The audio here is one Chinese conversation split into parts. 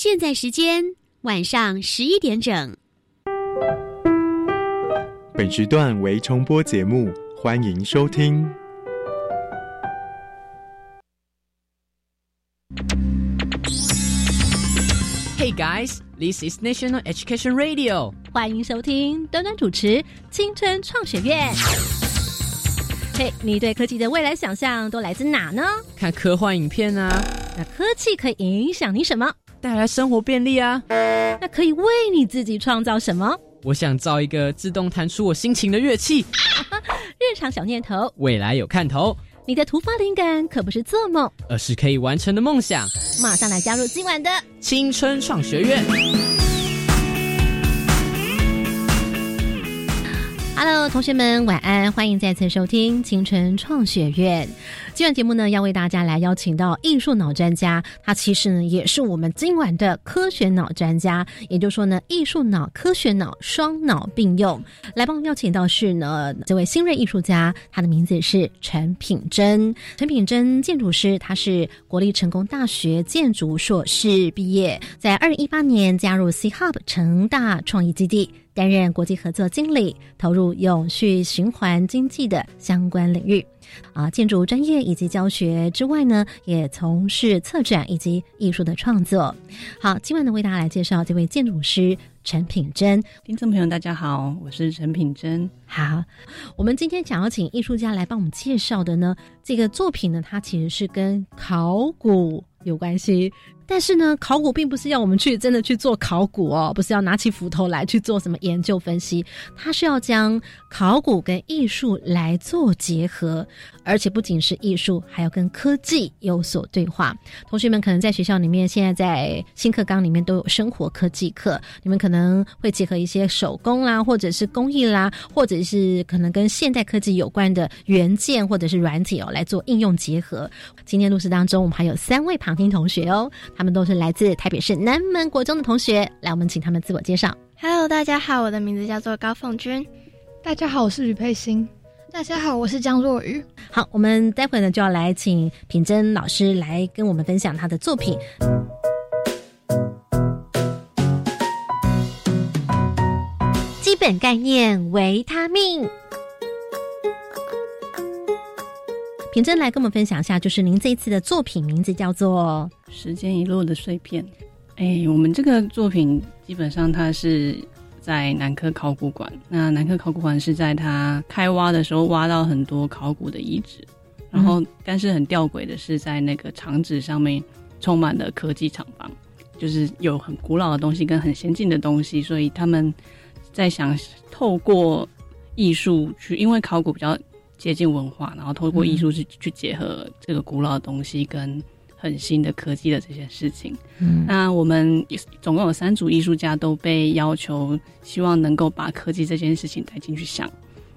现在时间晚上十一点整。本时段为重播节目，欢迎收听。Hey guys, this is National Education Radio。欢迎收听端端主持《青春创学院》。嘿，你对科技的未来想象都来自哪呢？看科幻影片啊。那科技可以影响你什么？带来生活便利啊。那可以为你自己创造什么？我想造一个自动弹出我心情的乐器。日常小念头，未来有看头。你的突发灵感可不是做梦，而是可以完成的梦想。马上来加入今晚的青春创学院。Hello，同学们，晚安！欢迎再次收听青春创学院。今晚节目呢，要为大家来邀请到艺术脑专家，他其实呢也是我们今晚的科学脑专家。也就是说呢，艺术脑、科学脑双脑并用。来帮我们邀请到是呢这位新锐艺术家，他的名字是陈品珍。陈品珍建筑师，他是国立成功大学建筑硕士毕业，在二零一八年加入 C Hub 成大创意基地。担任国际合作经理，投入永续循环经济的相关领域，啊，建筑专业以及教学之外呢，也从事策展以及艺术的创作。好，今晚呢，为大家来介绍这位建筑师陈品珍。听众朋友，大家好，我是陈品珍。好，我们今天想要请艺术家来帮我们介绍的呢，这个作品呢，它其实是跟考古有关系。但是呢，考古并不是要我们去真的去做考古哦，不是要拿起斧头来去做什么研究分析，它是要将考古跟艺术来做结合，而且不仅是艺术，还要跟科技有所对话。同学们可能在学校里面，现在在新课纲里面都有生活科技课，你们可能会结合一些手工啦，或者是工艺啦，或者是可能跟现代科技有关的元件或者是软体哦来做应用结合。今天录制当中，我们还有三位旁听同学哦。他们都是来自台北市南门国中的同学，来，我们请他们自我介绍。Hello，大家好，我的名字叫做高凤君。大家好，我是吕佩欣。大家好，我是江若愚。好，我们待会呢就要来请品珍老师来跟我们分享他的作品。基本概念：维他命。品珍来跟我们分享一下，就是您这一次的作品名字叫做《时间遗落的碎片》。哎，我们这个作品基本上它是在南科考古馆。那南科考古馆是在它开挖的时候挖到很多考古的遗址，然后但是很吊诡的是，在那个厂址上面充满了科技厂房，就是有很古老的东西跟很先进的东西，所以他们在想透过艺术去，因为考古比较。接近文化，然后透过艺术去去结合这个古老的东西跟很新的科技的这些事情。嗯，那我们总共有三组艺术家都被要求，希望能够把科技这件事情带进去想。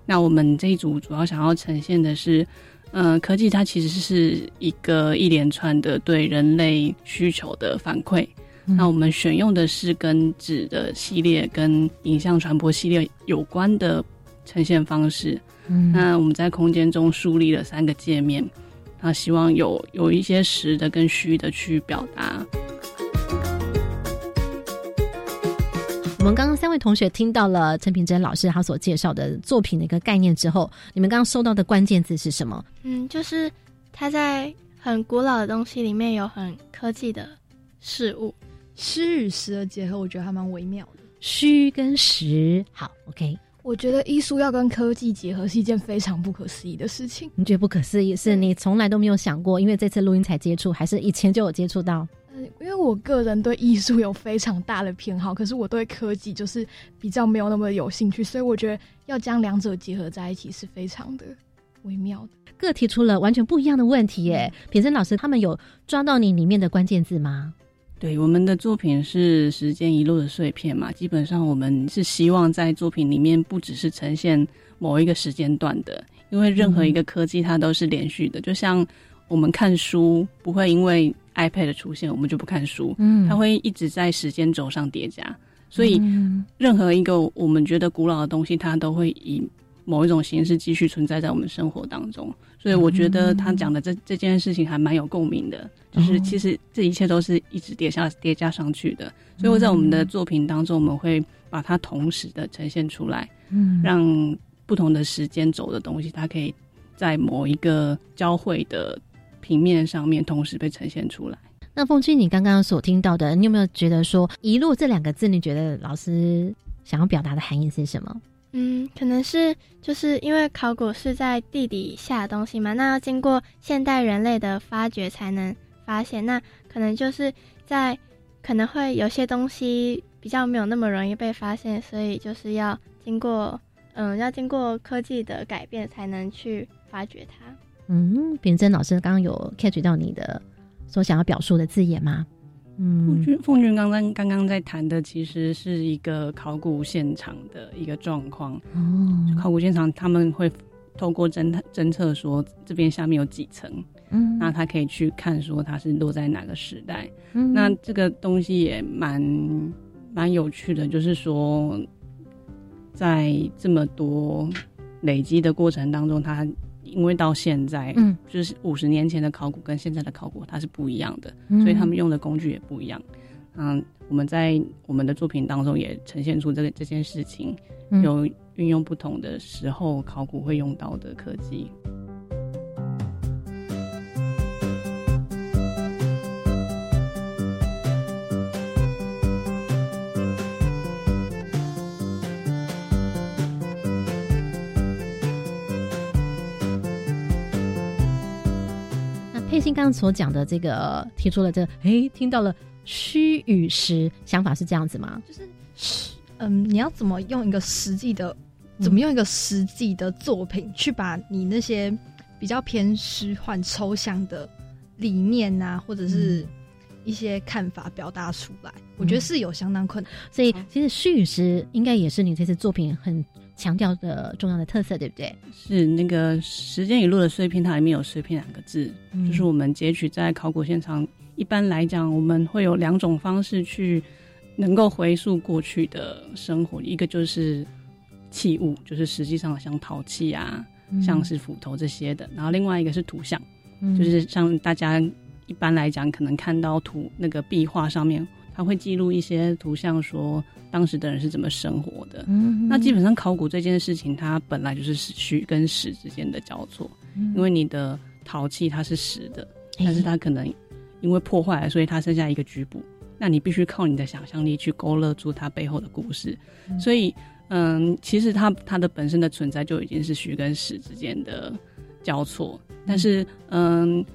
那我们这一组主要想要呈现的是，嗯，科技它其实是一个一连串的对人类需求的反馈。那我们选用的是跟纸的系列跟影像传播系列有关的呈现方式。那我们在空间中树立了三个界面，那希望有有一些实的跟虚的去表达。我们刚刚三位同学听到了陈平珍老师他所介绍的作品的一个概念之后，你们刚刚收到的关键字是什么？嗯，就是他在很古老的东西里面有很科技的事物，虚与实的结合，我觉得还蛮微妙的。虚跟实，好，OK。我觉得艺术要跟科技结合是一件非常不可思议的事情。你觉得不可思议是你从来都没有想过，因为这次录音才接触，还是以前就有接触到？嗯，因为我个人对艺术有非常大的偏好，可是我对科技就是比较没有那么有兴趣，所以我觉得要将两者结合在一起是非常的微妙的。各提出了完全不一样的问题，耶。品生老师他们有抓到你里面的关键字吗？对，我们的作品是时间遗落的碎片嘛，基本上我们是希望在作品里面不只是呈现某一个时间段的，因为任何一个科技它都是连续的，就像我们看书不会因为 iPad 的出现我们就不看书，嗯，它会一直在时间轴上叠加，所以任何一个我们觉得古老的东西，它都会以某一种形式继续存在在我们生活当中。所以我觉得他讲的这这件事情还蛮有共鸣的，就是其实这一切都是一直叠下叠加上去的。所以我在我们的作品当中，我们会把它同时的呈现出来，嗯，让不同的时间轴的东西，它可以在某一个交汇的平面上面同时被呈现出来。那凤君，你刚刚所听到的，你有没有觉得说“一路”这两个字，你觉得老师想要表达的含义是什么？嗯，可能是就是因为考古是在地底下的东西嘛，那要经过现代人类的发掘才能发现，那可能就是在可能会有些东西比较没有那么容易被发现，所以就是要经过嗯，要经过科技的改变才能去发掘它。嗯，秉真老师刚刚有 catch 到你的所想要表述的字眼吗？凤君，凤君刚刚刚刚在谈的，其实是一个考古现场的一个状况。哦，考古现场他们会透过侦探侦测说这边下面有几层，嗯，那他可以去看说它是落在哪个时代。嗯，那这个东西也蛮蛮有趣的，就是说在这么多累积的过程当中，它。因为到现在，嗯，就是五十年前的考古跟现在的考古它是不一样的，所以他们用的工具也不一样。嗯，我们在我们的作品当中也呈现出这个这件事情，有运用不同的时候考古会用到的科技。刚刚所讲的这个提出了这，哎，听到了虚与实，想法是这样子吗？就是，嗯，你要怎么用一个实际的，怎么用一个实际的作品去把你那些比较偏虚幻、抽象的理念啊，或者是一些看法表达出来？我觉得是有相当困难。所以，其实虚与实应该也是你这次作品很。强调的重要的特色，对不对？是那个时间语录的碎片，它里面有“碎片”两个字，就是我们截取在考古现场。一般来讲，我们会有两种方式去能够回溯过去的生活，一个就是器物，就是实际上像陶器啊，像是斧头这些的；然后另外一个是图像，就是像大家一般来讲可能看到图那个壁画上面。他会记录一些图像，说当时的人是怎么生活的。嗯，那基本上考古这件事情，它本来就是虚跟实之间的交错。嗯，因为你的陶器它是实的，但是它可能因为破坏了，所以它剩下一个局部。那你必须靠你的想象力去勾勒出它背后的故事。所以，嗯，其实它它的本身的存在就已经是虚跟实之间的交错。但是，嗯。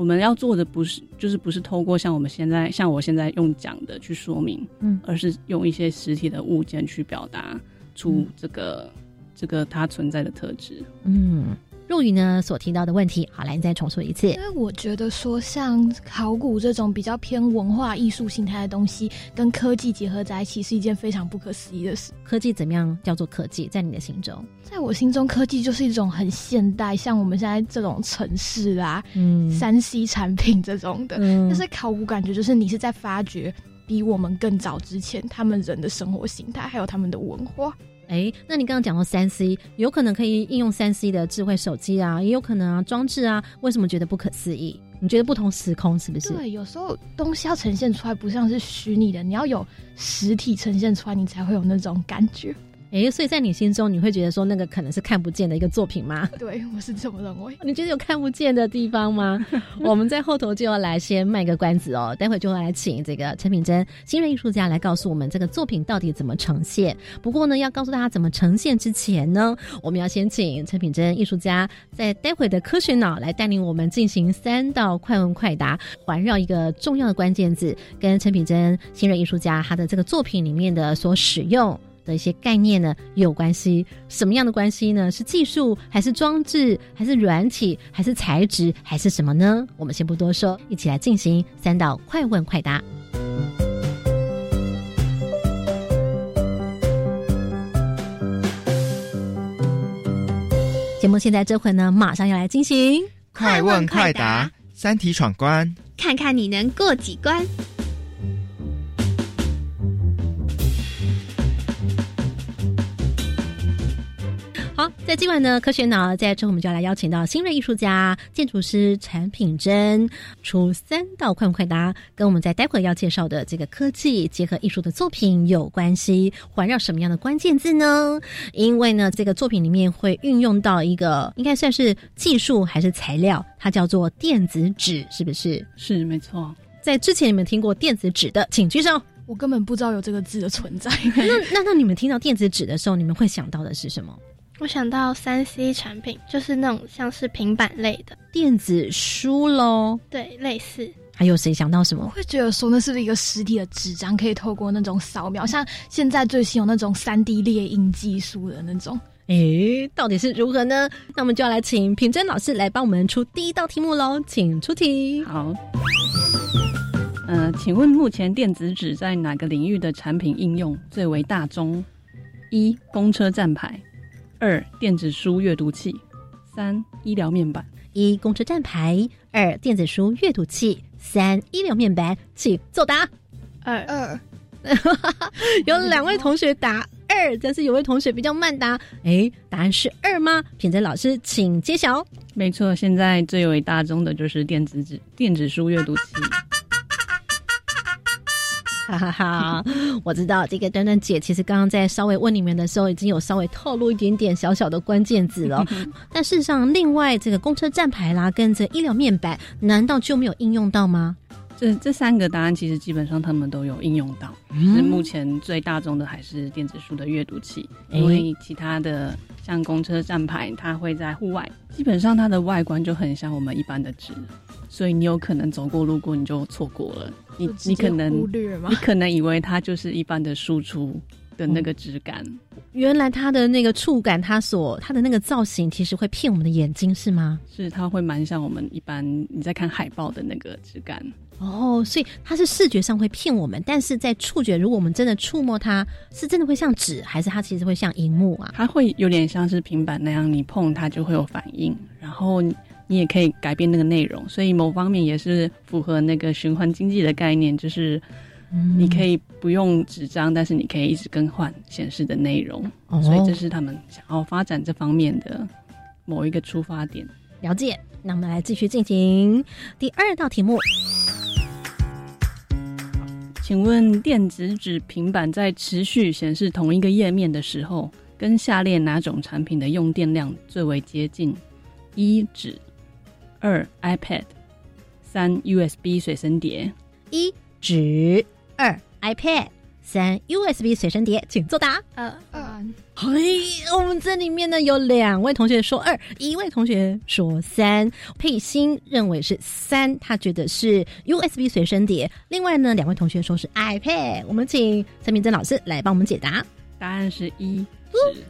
我们要做的不是，就是不是透过像我们现在像我现在用讲的去说明，嗯，而是用一些实体的物件去表达出这个这个它存在的特质，嗯。陆羽呢所提到的问题，好，来你再重述一次。因为我觉得说，像考古这种比较偏文化艺术形态的东西，跟科技结合在一起，是一件非常不可思议的事。科技怎么样叫做科技？在你的心中，在我心中，科技就是一种很现代，像我们现在这种城市啊，嗯，三 C 产品这种的。但是考古感觉就是你是在发掘比我们更早之前他们人的生活形态，还有他们的文化。哎，那你刚刚讲到三 C，有可能可以应用三 C 的智慧手机啊，也有可能啊装置啊，为什么觉得不可思议？你觉得不同时空是不是？对，有时候东西要呈现出来，不像是虚拟的，你要有实体呈现出来，你才会有那种感觉。哎，所以在你心中，你会觉得说那个可能是看不见的一个作品吗？对，我是这么认为。你觉得有看不见的地方吗？我们在后头就要来先卖个关子哦，待会就会来请这个陈品珍新锐艺术家来告诉我们这个作品到底怎么呈现。不过呢，要告诉大家怎么呈现之前呢，我们要先请陈品珍艺术家在待会的科学脑来带领我们进行三道快问快答，环绕一个重要的关键字，跟陈品珍新锐艺术家他的这个作品里面的所使用。的一些概念呢有关系，什么样的关系呢？是技术还是装置，还是软体，还是材质，还是什么呢？我们先不多说，一起来进行三道快问快答。节目现在这会呢，马上要来进行快问快答，三题闯关，看看你能过几关。在今晚呢，科学脑在这，我们就要来邀请到新锐艺术家、建筑师产品珍出三道快问快答，跟我们在待会要介绍的这个科技结合艺术的作品有关系。环绕什么样的关键字呢？因为呢，这个作品里面会运用到一个应该算是技术还是材料，它叫做电子纸，是不是？是没错。在之前你们听过电子纸的，请举手。我根本不知道有这个字的存在。那那那你们听到电子纸的时候，你们会想到的是什么？我想到三 C 产品，就是那种像是平板类的电子书喽。对，类似。还有谁想到什么？会觉得说那是一个实体的纸张，可以透过那种扫描，像现在最新有那种三 D 列印技术的那种。诶，到底是如何呢？那我们就要来请品珍老师来帮我们出第一道题目喽，请出题。好。嗯，请问目前电子纸在哪个领域的产品应用最为大宗？一、公车站牌。二电子书阅读器，三医疗面板。一公车站牌，二电子书阅读器，三医疗面板，请作答。二二，有两位同学答二，但是有位同学比较慢答。哎，答案是二吗？品泽老师，请揭晓。没错，现在最为大众的就是电子纸、电子书阅读器。哈哈哈，我知道这个端端姐其实刚刚在稍微问你们的时候，已经有稍微透露一点点小小的关键字了。但事实上，另外这个公车站牌啦，跟这医疗面板，难道就没有应用到吗？这这三个答案其实基本上他们都有应用到。是目前最大众的还是电子书的阅读器，因为其他的像公车站牌，它会在户外，基本上它的外观就很像我们一般的纸。所以你有可能走过路过你就错过了，你你可能忽略吗你可能以为它就是一般的输出的那个质感，原来它的那个触感，它所它的那个造型其实会骗我们的眼睛是吗？是它会蛮像我们一般你在看海报的那个质感哦，所以它是视觉上会骗我们，但是在触觉，如果我们真的触摸它，是真的会像纸，还是它其实会像荧幕啊？它会有点像是平板那样，你碰它就会有反应，然后。你也可以改变那个内容，所以某方面也是符合那个循环经济的概念，就是你可以不用纸张，但是你可以一直更换显示的内容，所以这是他们想要发展这方面的某一个出发点。了解，那我们来继续进行第二道题目。请问电子纸平板在持续显示同一个页面的时候，跟下列哪种产品的用电量最为接近？一纸。二 iPad，三 USB 随身碟，一纸，二 iPad，三 USB 随身碟，请作答。二二，嘿，我们这里面呢有两位同学说二，一位同学说三。佩欣认为是三，他觉得是 USB 随身碟。另外呢，两位同学说是 iPad。我们请陈明珍老师来帮我们解答。答案是一纸。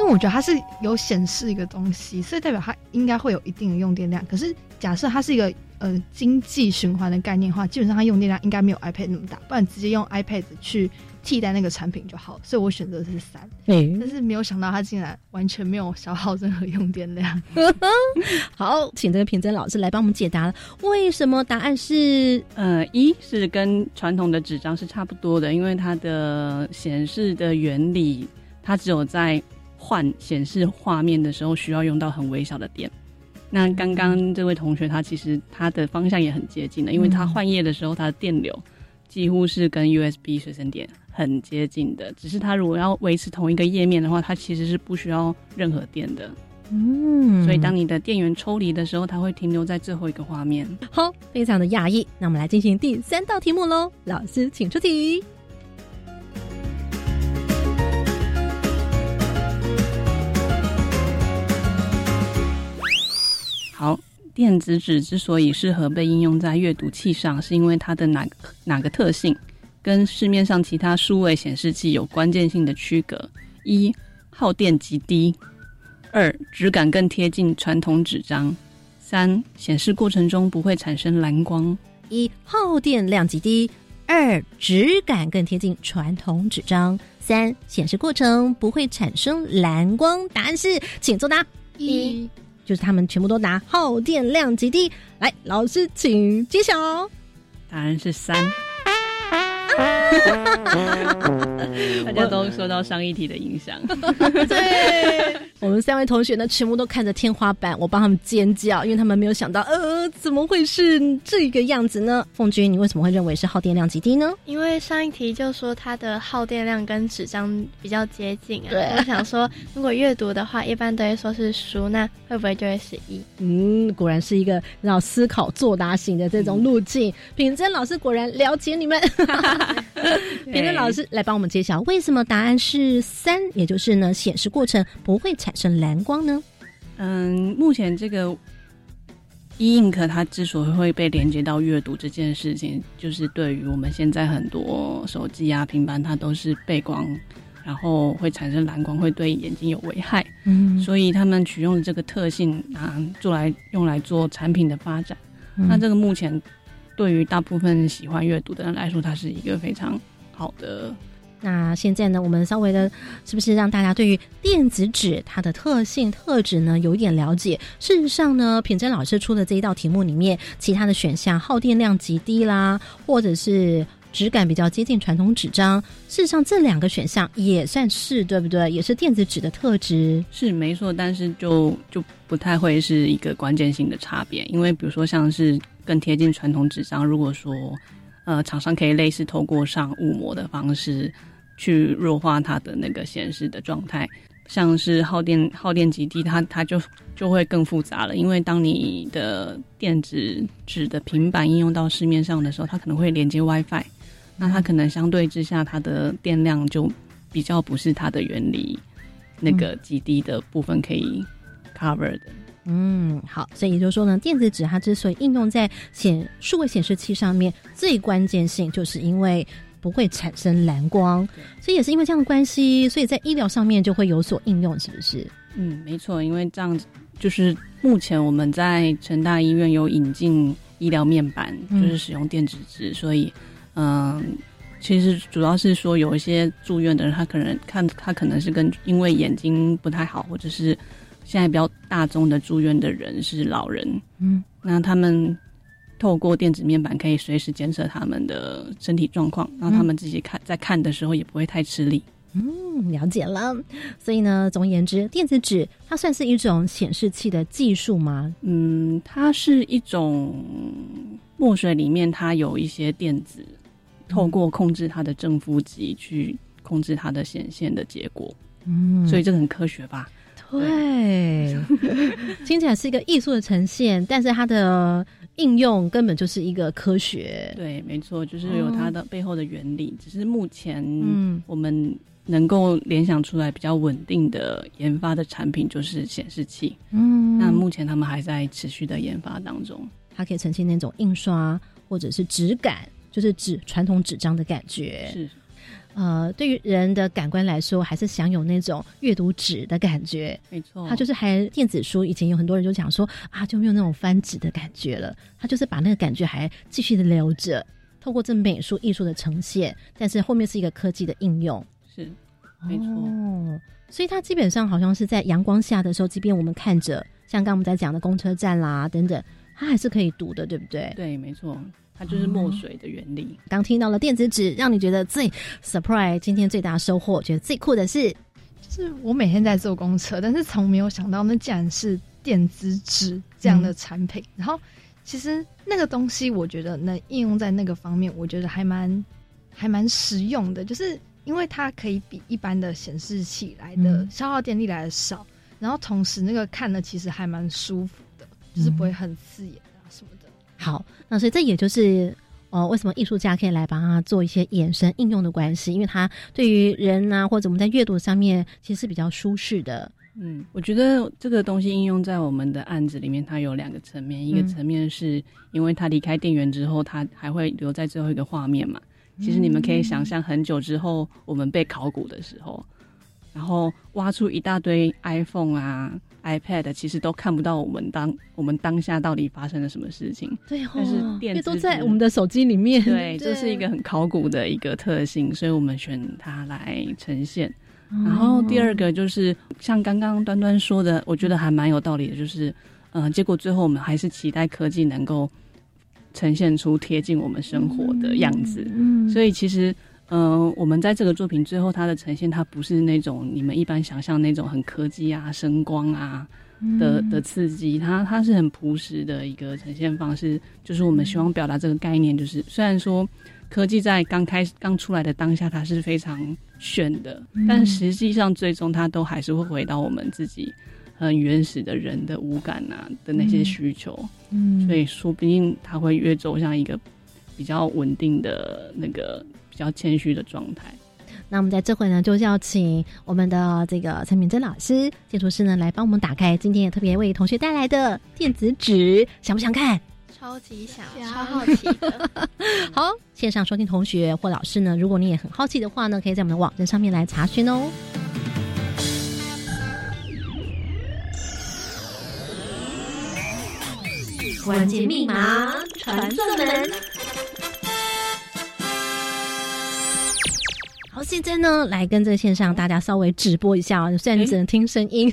因为我觉得它是有显示一个东西，所以代表它应该会有一定的用电量。可是假设它是一个呃经济循环的概念的话，基本上它用电量应该没有 iPad 那么大，不然直接用 iPad 去替代那个产品就好。所以我选择是三，但是没有想到它竟然完全没有消耗任何用电量。好，请这个平珍老师来帮我们解答了，为什么答案是呃一是跟传统的纸张是差不多的，因为它的显示的原理，它只有在换显示画面的时候需要用到很微小的电，那刚刚这位同学他其实他的方向也很接近的，因为他换页的时候他的电流几乎是跟 USB 随身碟很接近的，只是他如果要维持同一个页面的话，他其实是不需要任何电的。嗯，所以当你的电源抽离的时候，它会停留在最后一个画面。好，非常的讶异。那我们来进行第三道题目喽，老师请出题。好，电子纸之所以适合被应用在阅读器上，是因为它的哪个哪个特性跟市面上其他数位显示器有关键性的区隔？一、耗电极低；二、质感更贴近传统纸张；三、显示过程中不会产生蓝光。一、耗电量极低；二、质感更贴近传统纸张；三、显示过程不会产生蓝光。答案是，请作答。一。就是他们全部都拿耗电量极低。来，老师请揭晓。答案是三。大家都受到上一题的影响。对，我们三位同学呢，全部都看着天花板，我帮他们尖叫，因为他们没有想到，呃，怎么会是这个样子呢？凤君，你为什么会认为是耗电量极低呢？因为上一题就说它的耗电量跟纸张比较接近啊。对，我想说，如果阅读的话，一般都会说是书，那会不会就会是一？嗯，果然是一个让思考作答型的这种路径。品珍老师果然了解你们。品珍老师来帮我们揭晓，为什么答案是三，也就是呢，显示过程不会产生蓝光呢？嗯，目前这个 e ink 它之所以会被连接到阅读这件事情，就是对于我们现在很多手机啊、平板，它都是背光，然后会产生蓝光，会对眼睛有危害。嗯，所以他们取用这个特性啊，做来用来做产品的发展。那这个目前对于大部分喜欢阅读的人来说，它是一个非常好的。那现在呢，我们稍微的，是不是让大家对于电子纸它的特性特质呢有一点了解？事实上呢，品珍老师出的这一道题目里面，其他的选项耗电量极低啦，或者是质感比较接近传统纸张，事实上这两个选项也算是对不对？也是电子纸的特质，是没错，但是就就不太会是一个关键性的差别，因为比如说像是更贴近传统纸张，如果说呃厂商可以类似透过上雾膜的方式。去弱化它的那个显示的状态，像是耗电耗电极低，它它就就会更复杂了。因为当你的电子纸的平板应用到市面上的时候，它可能会连接 WiFi，那它可能相对之下，它的电量就比较不是它的原理那个极低的部分可以 cover 的。嗯，好，所以也就是说呢，电子纸它之所以应用在显数位显示器上面，最关键性就是因为。不会产生蓝光，所以也是因为这样的关系，所以在医疗上面就会有所应用，是不是？嗯，没错，因为这样子就是目前我们在成大医院有引进医疗面板，就是使用电子纸，所以嗯，其实主要是说有一些住院的人，他可能看他可能是跟因为眼睛不太好，或者是现在比较大众的住院的人是老人，嗯，那他们。透过电子面板可以随时监测他们的身体状况，让他们自己看，在看的时候也不会太吃力。嗯，了解了。所以呢，总而言之，电子纸它算是一种显示器的技术吗？嗯，它是一种墨水里面它有一些电子，透过控制它的正负极去控制它的显现的结果。嗯，所以这个很科学吧？对，听起来是一个艺术的呈现，但是它的。应用根本就是一个科学，对，没错，就是有它的背后的原理。只是目前，嗯，我们能够联想出来比较稳定的研发的产品就是显示器，嗯，那目前他们还在持续的研发当中。它可以呈现那种印刷或者是纸感，就是纸传统纸张的感觉，是。呃，对于人的感官来说，还是享有那种阅读纸的感觉。没错，它就是还电子书。以前有很多人就讲说啊，就没有那种翻纸的感觉了。它就是把那个感觉还继续的留着，透过这美术艺术的呈现，但是后面是一个科技的应用。是，没错。哦，所以它基本上好像是在阳光下的时候，即便我们看着，像刚我们在讲的公车站啦等等，它还是可以读的，对不对？对，没错。它就是墨水的原理。刚听到了电子纸，让你觉得最 surprise，今天最大收获，觉得最酷的是，就是我每天在坐公车，但是从没有想到那竟然是电子纸这样的产品。然后其实那个东西，我觉得能应用在那个方面，我觉得还蛮还蛮实用的，就是因为它可以比一般的显示器来的消耗电力来的少，然后同时那个看的其实还蛮舒服的，就是不会很刺眼。好，那所以这也就是哦，为什么艺术家可以来帮他做一些衍生应用的关系？因为他对于人啊，或者我们在阅读上面，其实是比较舒适的。嗯，我觉得这个东西应用在我们的案子里面，它有两个层面。一个层面是因为它离开电源之后，它还会留在最后一个画面嘛。其实你们可以想象，很久之后我们被考古的时候，然后挖出一大堆 iPhone 啊。iPad 其实都看不到我们当我们当下到底发生了什么事情，对，但是电子都在我们的手机里面，对，这是一个很考古的一个特性，所以我们选它来呈现。然后第二个就是像刚刚端端说的，我觉得还蛮有道理的，就是嗯，结果最后我们还是期待科技能够呈现出贴近我们生活的样子。嗯，所以其实嗯，我们在这个作品最后，它的呈现，它不是那种你们一般想象那种很科技啊、声光啊的的刺激，它它是很朴实的一个呈现方式。就是我们希望表达这个概念，就是虽然说科技在刚开始刚出来的当下，它是非常炫的，但实际上最终它都还是会回到我们自己很原始的人的五感啊的那些需求。嗯，所以说不定它会越走向一个比较稳定的那个。比较谦虚的状态。那我们在这回呢，就是要请我们的这个陈敏珍老师、建筑师呢，来帮我们打开今天也特别为同学带来的电子纸，想不想看？超级想，超好奇的。好，线上收听同学或老师呢，如果你也很好奇的话呢，可以在我们的网站上面来查询哦。关键密码传送门。好，现在呢，来跟这个线上大家稍微直播一下啊，虽然只能听声音。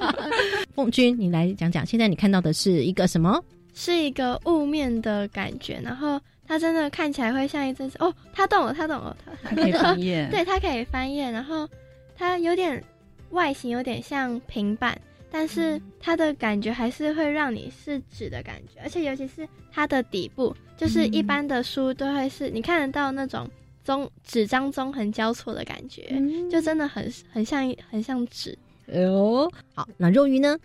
凤君，你来讲讲，现在你看到的是一个什么？是一个雾面的感觉，然后它真的看起来会像一阵哦，它动了，它动了，它可以翻页，对，它可以翻页，然后它有点外形有点像平板，但是它的感觉还是会让你是纸的感觉，而且尤其是它的底部，就是一般的书都会是你看得到那种。中纸张中横交错的感觉，就真的很很像很像纸。哎呦，好，那肉鱼呢？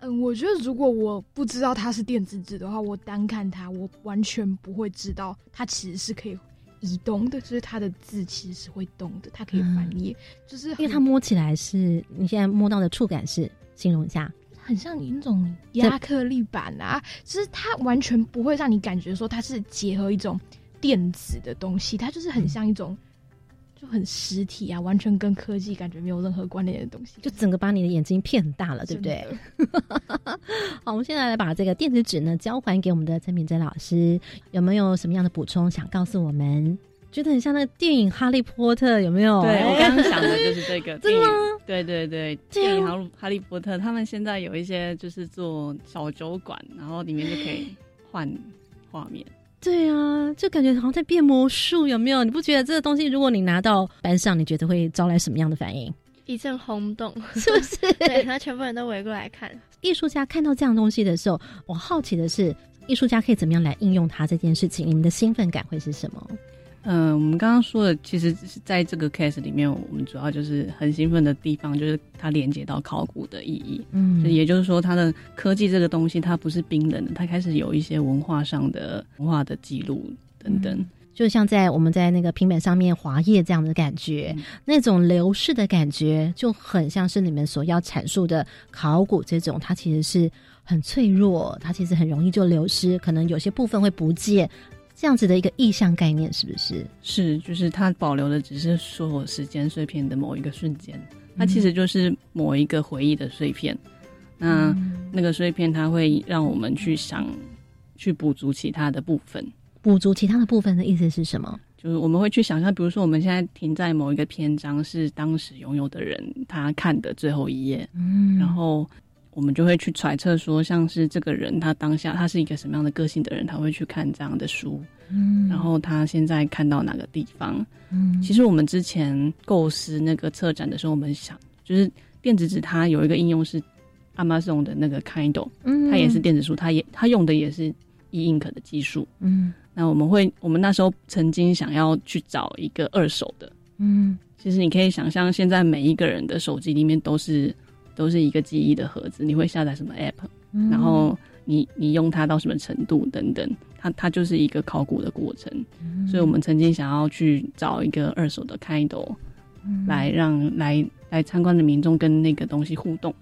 嗯，我觉得如果我不知道它是电子纸的话，我单看它，我完全不会知道它其实是可以移动的，就是它的字其实是会动的，它可以翻页，就是因为它摸起来是你现在摸到的触感是，形容一下，很像那种亚克力板啊，就是它完全不会让你感觉说它是结合一种。电子的东西，它就是很像一种，就很实体啊，完全跟科技感觉没有任何关联的东西，就整个把你的眼睛骗很大了，对不对？好，我们现在来把这个电子纸呢交还给我们的陈敏珍老师，有没有什么样的补充想告诉我们？觉得很像那个电影《哈利波特》，有没有？对 我刚刚想的就是这个，真的吗？对对对，电影《哈哈利波特》，他们现在有一些就是做小酒馆，然后里面就可以换画面。对啊，就感觉好像在变魔术，有没有？你不觉得这个东西，如果你拿到班上，你觉得会招来什么样的反应？一阵轰动，是不是？对，然后全部人都围过来看。艺术家看到这样东西的时候，我好奇的是，艺术家可以怎么样来应用它这件事情？你们的兴奋感会是什么？嗯，我们刚刚说的，其实是在这个 case 里面，我们主要就是很兴奋的地方，就是它连接到考古的意义。嗯，也就是说，它的科技这个东西，它不是冰冷的，它开始有一些文化上的文化的记录等等。就像在我们在那个平板上面划页这样的感觉，那种流逝的感觉，就很像是你们所要阐述的考古这种，它其实是很脆弱，它其实很容易就流失，可能有些部分会不见。这样子的一个意象概念是不是？是，就是它保留的只是说时间碎片的某一个瞬间，它其实就是某一个回忆的碎片。那那个碎片，它会让我们去想，去补足其他的部分。补足其他的部分的意思是什么？就是我们会去想象，比如说我们现在停在某一个篇章，是当时拥有的人他看的最后一页，嗯，然后。我们就会去揣测说，像是这个人他当下他是一个什么样的个性的人，他会去看这样的书，嗯，然后他现在看到哪个地方，嗯，其实我们之前构思那个策展的时候，我们想就是电子纸它有一个应用是 Amazon 的那个 Kindle，嗯，它也是电子书，它也它用的也是 e ink 的技术，嗯，那我们会我们那时候曾经想要去找一个二手的，嗯，其实你可以想象，现在每一个人的手机里面都是。都是一个记忆的盒子，你会下载什么 app，然后你你用它到什么程度等等，它它就是一个考古的过程。所以我们曾经想要去找一个二手的 Kindle，来让来来参观的民众跟那个东西互动，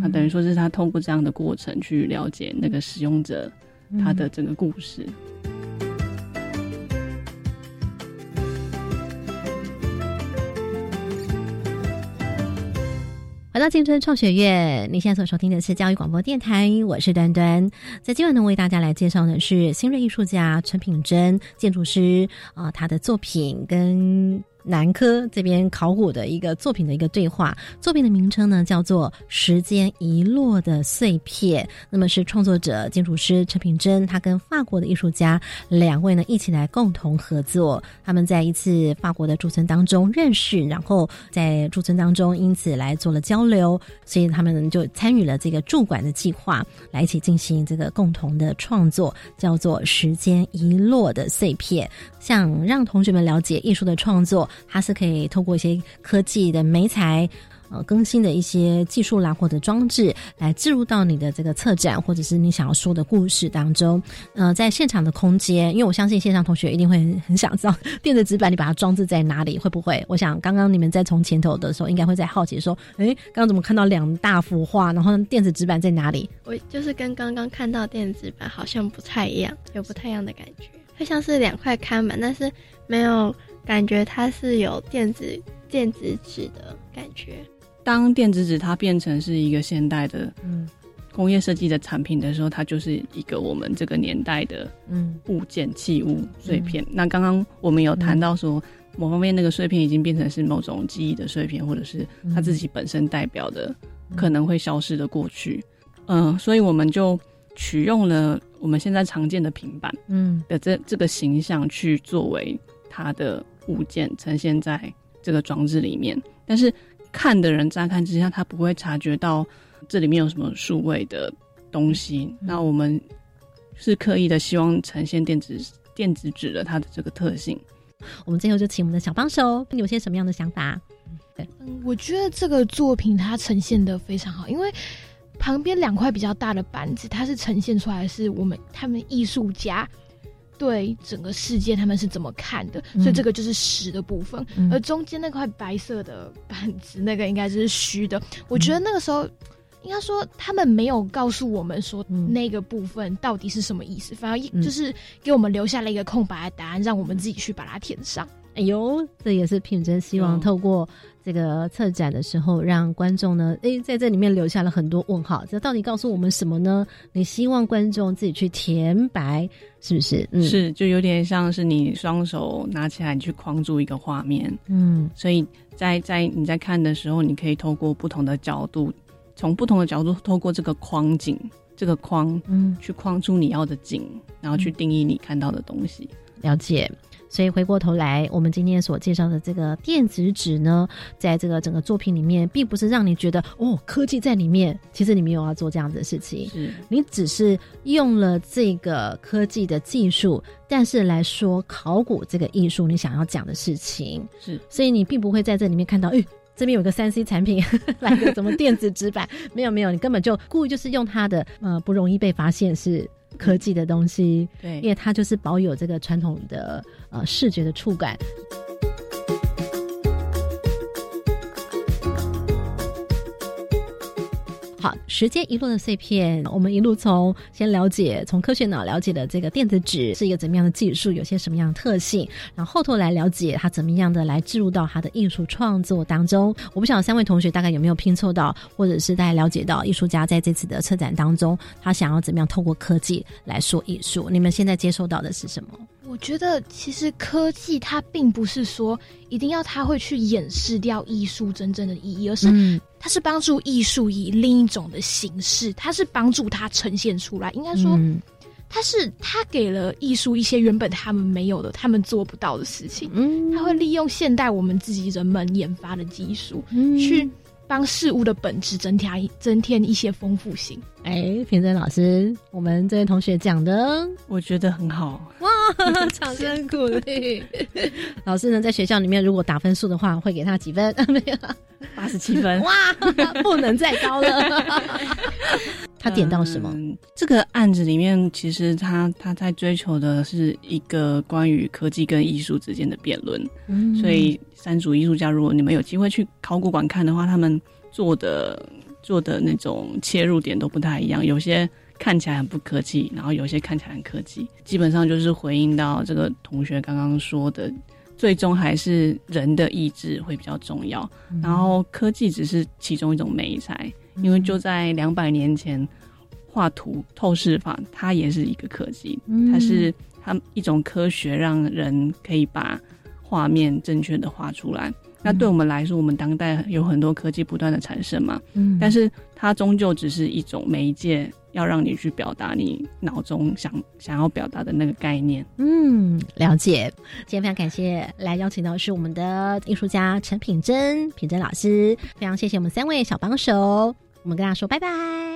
那等于说是他通过这样的过程去了解那个使用者他的整个故事。来到青春创学院，你现在所收听的是教育广播电台，我是端端。在今晚呢，为大家来介绍的是新锐艺术家陈品珍建筑师啊，他的作品跟南科这边考古的一个作品的一个对话。作品的名称呢叫做《时间遗落的碎片》，那么是创作者建筑师陈品珍，他跟法国的艺术家两位呢一起来共同合作。他们在一次法国的驻村当中认识，然后在驻村当中因此来做了交流，所以他们就参与了这个驻馆的计划，来一起进行这个共同的创作，叫做《时间遗落的碎片》。想让同学们了解艺术的创作，它是可以透过一些科技的媒材。呃，更新的一些技术啦，或者装置来置入到你的这个策展，或者是你想要说的故事当中。呃，在现场的空间，因为我相信线上同学一定会很想知道电子纸板你把它装置在哪里，会不会？我想刚刚你们在从前头的时候，应该会在好奇说，哎，刚刚怎么看到两大幅画，然后电子纸板在哪里？我就是跟刚刚看到电子纸板好像不太一样，有不太一样的感觉，就像是两块看板，但是没有感觉它是有电子电子纸的感觉。当电子纸它变成是一个现代的工业设计的产品的时候，它就是一个我们这个年代的物件器物碎片。那刚刚我们有谈到说，某方面那个碎片已经变成是某种记忆的碎片，或者是它自己本身代表的可能会消失的过去。嗯，所以我们就取用了我们现在常见的平板，嗯的这这个形象去作为它的物件呈现在这个装置里面，但是。看的人乍看之下，他不会察觉到这里面有什么数位的东西。那我们是刻意的希望呈现电子电子纸的它的这个特性。我们最后就请我们的小帮手，你有些什么样的想法？对，嗯，我觉得这个作品它呈现的非常好，因为旁边两块比较大的板子，它是呈现出来是我们他们艺术家。对整个世界他们是怎么看的？所以这个就是实的部分，而中间那块白色的板子，那个应该就是虚的。我觉得那个时候应该说他们没有告诉我们说那个部分到底是什么意思，反而就是给我们留下了一个空白的答案，让我们自己去把它填上。哎呦，这也是品真希望透过这个策展的时候，让观众呢，哎，在这里面留下了很多问号。这到底告诉我们什么呢？你希望观众自己去填白，是不是？嗯，是，就有点像是你双手拿起来，你去框住一个画面。嗯，所以在在你在看的时候，你可以透过不同的角度，从不同的角度，透过这个框景，这个框，嗯，去框出你要的景，然后去定义你看到的东西。了解。所以回过头来，我们今天所介绍的这个电子纸呢，在这个整个作品里面，并不是让你觉得哦，科技在里面。其实你没有要做这样子的事情，是你只是用了这个科技的技术，但是来说考古这个艺术，你想要讲的事情是。所以你并不会在这里面看到，哎，这边有个三 C 产品，来个什么电子纸板，没有没有，你根本就故意就是用它的呃不容易被发现是。科技的东西，对，因为它就是保有这个传统的呃视觉的触感。好，时间一路的碎片，我们一路从先了解，从科学脑了解的这个电子纸是一个怎么样的技术，有些什么样的特性，然后后头来了解它怎么样的来置入到它的艺术创作当中。我不晓得三位同学大概有没有拼凑到，或者是大家了解到艺术家在这次的策展当中，他想要怎么样透过科技来说艺术？你们现在接收到的是什么？我觉得其实科技它并不是说一定要它会去掩饰掉艺术真正的意义，而是它是帮助艺术以另一种的形式，它是帮助它呈现出来。应该说，它是它给了艺术一些原本他们没有的、他们做不到的事情。嗯，它会利用现代我们自己人们研发的技术去。帮事物的本质增添增添一些丰富性。哎，平真老师，我们这位同学讲的，我觉得很好。哇，掌声鼓励！老师呢，在学校里面如果打分数的话，会给他几分？没有，八十七分。哇，不能再高了。他点到什么？这个案子里面，其实他他在追求的是一个关于科技跟艺术之间的辩论。嗯，所以三组艺术家，如果你们有机会去考古馆看的话，他们做的。做的那种切入点都不太一样，有些看起来很不科技，然后有些看起来很科技，基本上就是回应到这个同学刚刚说的，最终还是人的意志会比较重要，然后科技只是其中一种美材，因为就在两百年前，画图透视法它也是一个科技，它是它一种科学，让人可以把。画面正确的画出来。那对我们来说，我们当代有很多科技不断的产生嘛，嗯，但是它终究只是一种媒介，要让你去表达你脑中想想要表达的那个概念。嗯，了解。今天非常感谢来邀请到是我们的艺术家陈品珍，品珍老师，非常谢谢我们三位小帮手，我们跟大家说拜拜。